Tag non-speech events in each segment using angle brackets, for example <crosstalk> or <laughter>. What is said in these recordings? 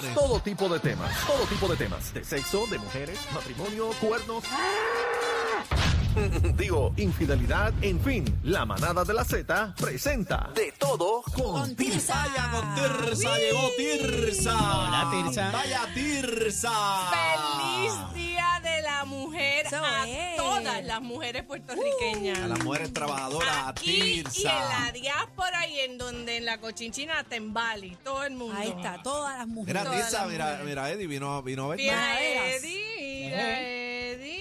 tocamos todo tipo de temas, todo tipo de temas, de sexo, de mujeres, matrimonio, cuernos. <laughs> Digo, infidelidad, en fin, la manada de la Z presenta de todo con Tirsa. Vaya con Tirsa, llegó Tirsa. Hola, Tirsa. Vaya Tirsa. Feliz Día a es. todas las mujeres puertorriqueñas. A las mujeres trabajadoras, a Aquí y en Tirsa. la diáspora y en donde en la cochinchina Tembali, todo el mundo. Ahí está, todas las mujeres. Mira, Tirsa, las mira, mujeres. mira, Eddie vino, vino a ver. Mira. Eddie, mira, Eddie.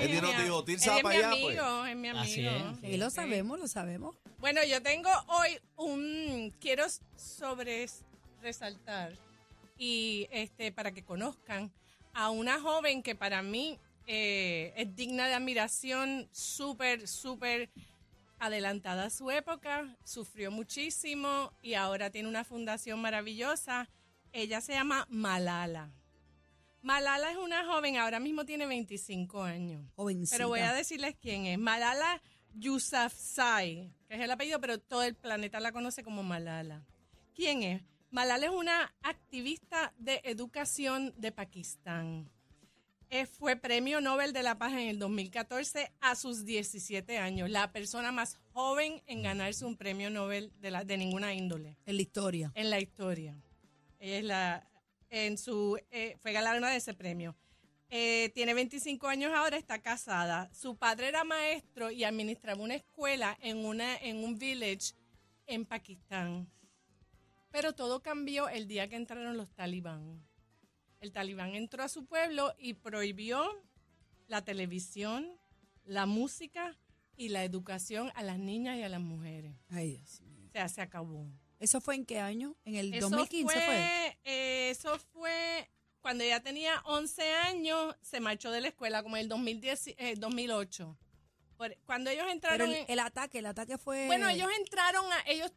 Eddie nos Mi- dijo, "Tirsa, Eddie pa' es mi allá, pues". amigo, es mi amigo. Así es. Sí, Sí, lo sí. sabemos, lo sabemos. Bueno, yo tengo hoy un quiero sobre resaltar y este para que conozcan a una joven que para mí eh, es digna de admiración, súper, súper adelantada a su época, sufrió muchísimo y ahora tiene una fundación maravillosa. Ella se llama Malala. Malala es una joven, ahora mismo tiene 25 años. Jovencita. Pero voy a decirles quién es. Malala Yousafzai, que es el apellido, pero todo el planeta la conoce como Malala. ¿Quién es? Malala es una activista de educación de Pakistán. Eh, fue premio Nobel de la Paz en el 2014 a sus 17 años. La persona más joven en ganarse un premio Nobel de, la, de ninguna índole En la historia. en la historia. Ella es la, en su, eh, fue galardonada de ese premio. Eh, tiene 25 años ahora, está casada. Su padre era maestro y administraba una escuela en, una, en un village en Pakistán. Pero todo cambió el día que entraron los talibán. El talibán entró a su pueblo y prohibió la televisión, la música y la educación a las niñas y a las mujeres. Ay, Dios mío. O sea, se acabó. ¿Eso fue en qué año? ¿En el Eso 2015 fue? fue, eh, eso fue cuando ella tenía 11 años, se marchó de la escuela, como en el 2010, eh, 2008. Por- cuando ellos Pero entraron... el, ataque, el ataque fue... bueno, ellos entraron a... ellos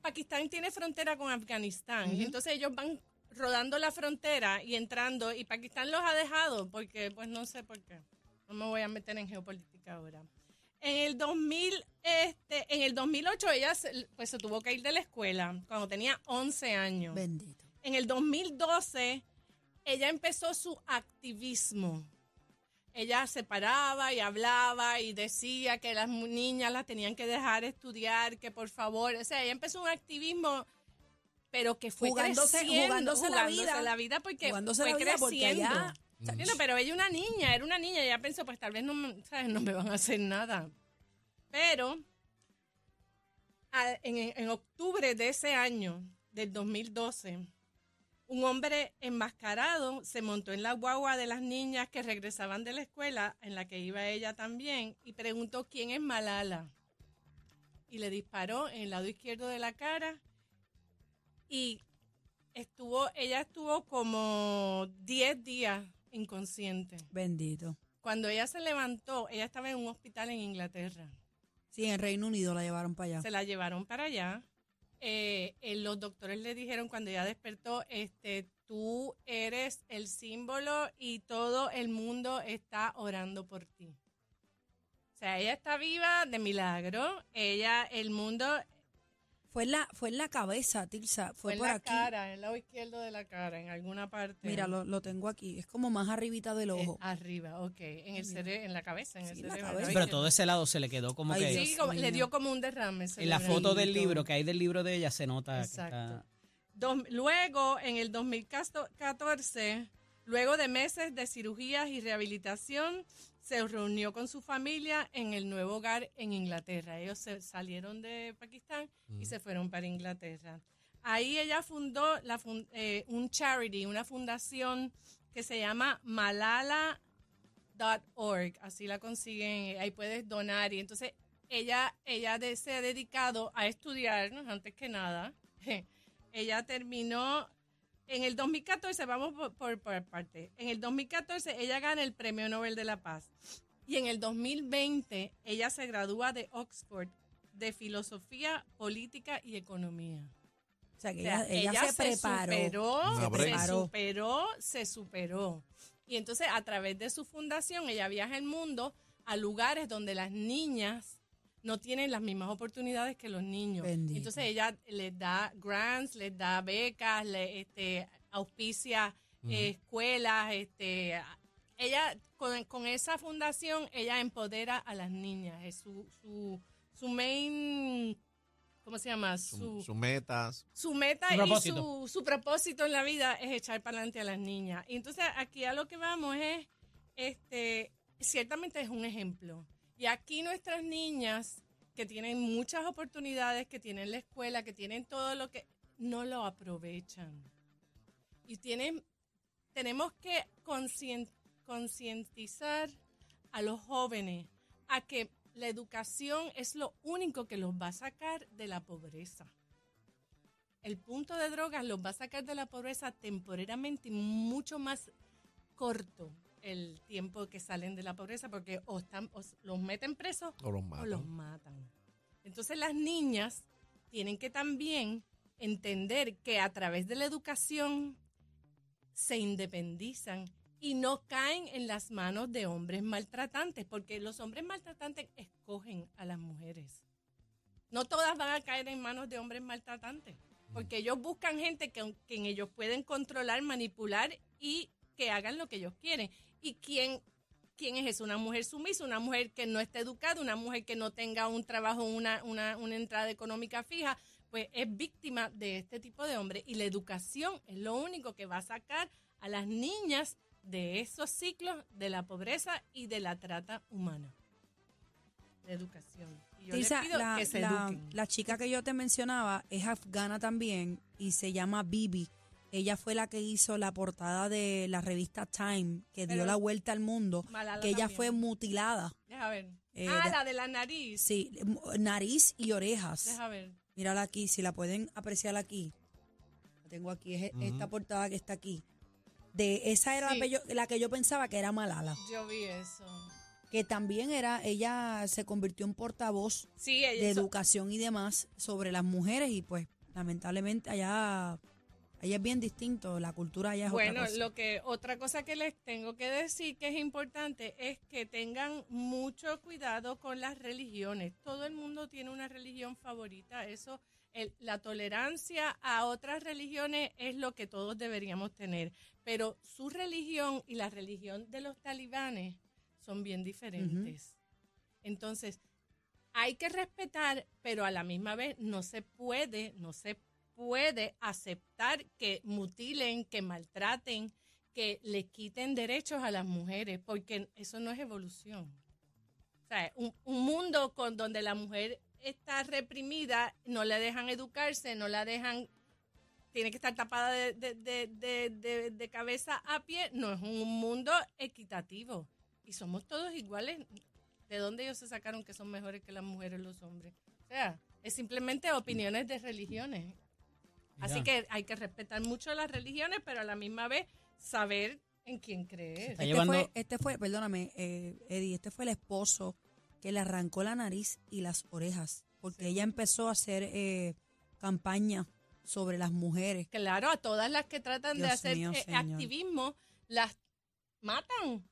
Pakistán tiene frontera con Afganistán. Ujú. Entonces ellos van rodando la frontera y entrando y Pakistán los ha dejado porque pues no sé por qué. No me voy a meter en geopolítica ahora. En el 2000, este, en el 2008 ella se, pues se tuvo que ir de la escuela cuando tenía 11 años. Bendito. En el 2012, ella empezó su activismo. Ella se paraba y hablaba y decía que las niñas las tenían que dejar estudiar, que por favor, o sea, ella empezó un activismo, pero que fue Jugándose- creciendo, jugándose la vida. la vida porque Jugándose fue la vida porque creciendo. allá- Bueno, pero ella una niña, era una niña, ella pensó, pues tal vez no, me- ¿sabes? no me van a hacer nada. Pero a- en, en octubre de ese año, del 2012, un hombre enmascarado se montó en la guagua de las niñas que regresaban de la escuela, en la que iba ella también, y preguntó quién es Malala. Y le disparó en el lado izquierdo de la cara y estuvo, ella estuvo como 10 días inconsciente. Bendito. Cuando ella se levantó, ella estaba en un hospital en Inglaterra. Sí, en el Reino Unido la llevaron para allá. Se la llevaron para allá. Eh, eh, los doctores le dijeron cuando ella despertó, este, tú eres el símbolo y todo el mundo está orando por ti. O sea, ella está viva de milagro. Ella, el mundo Fue en la, fue en la cabeza, Tirsa. Fue fue en por la aquí. cara, en el lado izquierdo de la cara, en alguna parte. Mira, lo, lo tengo aquí. Es como más arribita del Eh, ojo. arriba, ok. En el cere- en la cabeza, en el la cerebro. cabeza. Pero todo ese lado se le quedó como Ay, que... Dios Sí, como- le dio como un derrame. En la foto del libro, que hay del libro de ella, se nota que Exacto. está... Dos- luego, en el 2014, luego de meses de cirugías y rehabilitación, se reunió con su familia en el nuevo hogar en Inglaterra. Ellos se salieron de Pakistán y se fueron para Inglaterra. Ahí ella fundó la eh, un charity, una fundación que se llama Malala org, así la consiguen, ahí puedes donar y entonces ella ella de- se ha dedicado a estudiar ¿no? antes que nada. <laughs> ella terminó En el 2014, vamos por, por, por parte. En el 2014 ella gana el Premio Nobel de la Paz. Y en el 2020 ella se gradúa de Oxford de Filosofía, Política y Economía. O sea, que O sea, ella, ella se, preparó. superó, Se se preparó. superó, se superó. Y entonces a través de su fundación ella viaja el mundo a lugares donde las niñas no tienen las mismas oportunidades que los niños. Bendito. Entonces ella les da grants, les da becas, le, este, auspicia eh, escuelas, este, ella con, con esa fundación ella empodera a las niñas. Es su, su, su main, ¿cómo se llama? Sus su metas. su meta Su y propósito. su, su propósito en la vida es echar para adelante a las niñas. Y entonces aquí a lo que vamos es, este, ciertamente es un ejemplo. Y aquí nuestras niñas que tienen muchas oportunidades, que tienen la escuela, que tienen todo lo que no lo aprovechan. Y tienen, tenemos que concientizar a los jóvenes a que la educación es lo único que los va a sacar de la pobreza. El punto de drogas los va a sacar de la pobreza temporariamente y mucho más corto el tiempo que salen de la pobreza porque o, están, o los meten presos O los o matan. los matan. Entonces las niñas tienen que también entender que a través de la educación se independizan y no caen en las manos de hombres maltratantes, porque los hombres maltratantes escogen a las mujeres. No todas van a caer en manos de hombres maltratantes, porque ellos buscan gente que, quien ellos pueden controlar, manipular y que hagan lo que ellos quieren. ¿Y quién, quién es eso? Una mujer sumisa, una mujer que no esté educada, una mujer que no tenga un trabajo, una, una, una entrada económica fija, pues es víctima de este tipo de hombres. Y la educación es lo único que va a sacar a las niñas de esos ciclos de la pobreza y de la trata humana. La educación. Y yo les pido la, que se la- eduquen. la chica que yo te mencionaba es afgana también y se llama Bibi. Ella fue la que hizo la portada de la revista Time, que dio la vuelta al mundo, Malala que ella también. fue mutilada. Deja ver. eh, ah, de- la de la nariz. Sí, nariz y orejas. Deja ver. Mírala aquí, si la pueden apreciar aquí. La tengo aquí, es esta portada que está aquí. De esa era Sí. la, que yo, la que yo pensaba que era Malala, Yo vi eso. que también era, ella se convirtió en portavoz Sí, ella, de educación y demás sobre las mujeres y pues lamentablemente allá, allá es bien distinto, la cultura allá es Bueno, otra cosa. lo que otra cosa que les tengo que decir que es importante es que tengan mucho cuidado con las religiones. Todo el mundo tiene una religión favorita. Eso, el- la tolerancia a otras religiones es lo que todos deberíamos tener. Pero su religión y la religión de los talibanes son bien diferentes. Entonces, hay que respetar, pero a la misma vez no se puede, no se puede aceptar que mutilen, que maltraten, que le quiten derechos a las mujeres, porque eso no es evolución. O sea, un, un mundo con donde la mujer está reprimida, no la dejan educarse, no la dejan, tiene que estar tapada de- de cabeza a pie, no es un mundo equitativo. Y somos todos iguales. ¿De dónde ellos se sacaron que son mejores que las mujeres los hombres? O sea, es simplemente opiniones de religiones. Así que hay que respetar mucho las religiones, pero a la misma vez saber en quién creer. Este llevando- fue, este fue, perdóname, eh, Eddie, este fue el esposo que le arrancó la nariz y las orejas, porque ella empezó a hacer eh, campaña sobre las mujeres. Claro, a todas las que tratan de hacer mío, eh, activismo, las matan.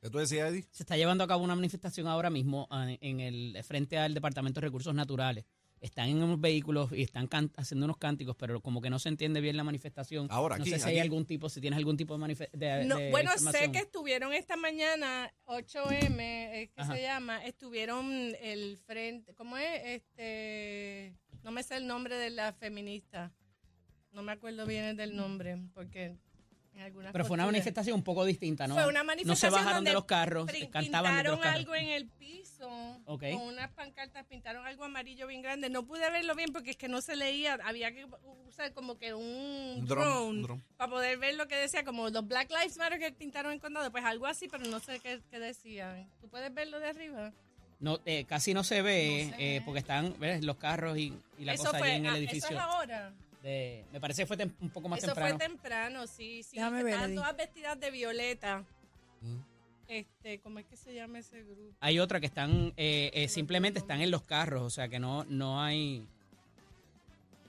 ¿Qué tú decías, Eddie? Se está llevando a cabo una manifestación ahora mismo ah, en el frente al Departamento de Recursos Naturales. Están en unos vehículos y están haciendo unos cánticos, pero como que no se entiende bien la manifestación. Ahora, no aquí, sé si hay algún tipo, si tienes algún tipo de, manife- de, No, de bueno, sé que estuvieron esta mañana, 8M, es que Ajá. se llama, estuvieron el frente, ¿cómo es? Este, no me sé el nombre de la feminista, no me acuerdo bien del nombre, porque en algunas Pero fue una manifestación un poco distinta, ¿no? Fue una No se manifestación bajaron donde de los carros, cantaban desde los pintaron carros. algo en el piso, Ok. con unas pancartas, pintaron algo amarillo bien grande. No pude verlo bien porque es que no se leía, había que usar como que un, Un dron, drone, un para poder ver lo que decía, como los Black Lives Matter que pintaron en condado, pues algo así, pero no sé qué, qué decían. ¿Tú puedes verlo de arriba? No, eh, casi no se ve No se eh, ve. porque están ¿ves? los carros y, y la eso cosa fue, allí en el ah, edificio. Eso es ahora. De- me parece que fue tem- un poco más Eso temprano. fue temprano, sí, sí. Déjame ver, Estaban Eddie. todas vestidas de violeta. Mm. Este, ¿cómo es que se llama ese grupo? Hay otra que están, eh, eh, simplemente están en los carros, o sea que no, no hay...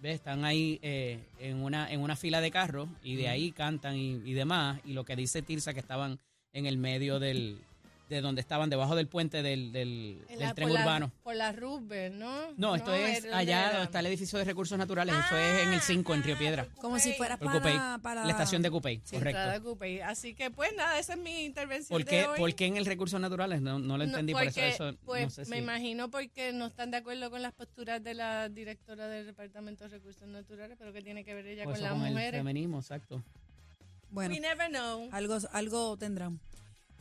¿Ves? Están ahí eh, en, una, en una fila de carros y de ahí cantan y, y demás. Y lo que dice Tirsa que estaban en el medio del, de donde estaban, debajo del puente del, del, En del la- tren por la- urbano. por la Roosevelt, ¿no? No, esto es allá era- donde está el edificio de recursos naturales, eso es en el 5 en Río Ah, Piedra. Como si fuera para, la estación de Cupey, Sí, correcto. Así que, pues nada, esa es mi intervención ¿Por de qué, hoy. ¿Por qué en el recursos naturales? No, no lo No, entendí, por eso, porque, eso pues no sé me si- imagino porque no están de acuerdo con las posturas de la directora del Departamento de Recursos Naturales, pero que tiene que ver ella o con las con el mujeres. feminismo, exacto. Bueno, We never know. algo, algo tendrán.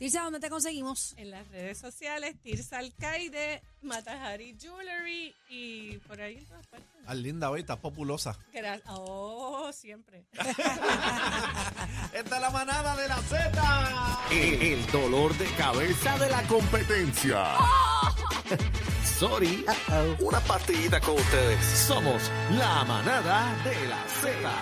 Tirsa, ¿dónde te conseguimos? En las redes sociales, Tirsa Alcaide, Matahari Jewelry y por ahí en todas partes. Al linda hoy, estás populosa. Gra- Oh, siempre. <laughs> Esta es la manada de la Z. El, el dolor de cabeza de la competencia. <laughs> Sorry. Una partidita con ustedes. Somos la manada de la Z.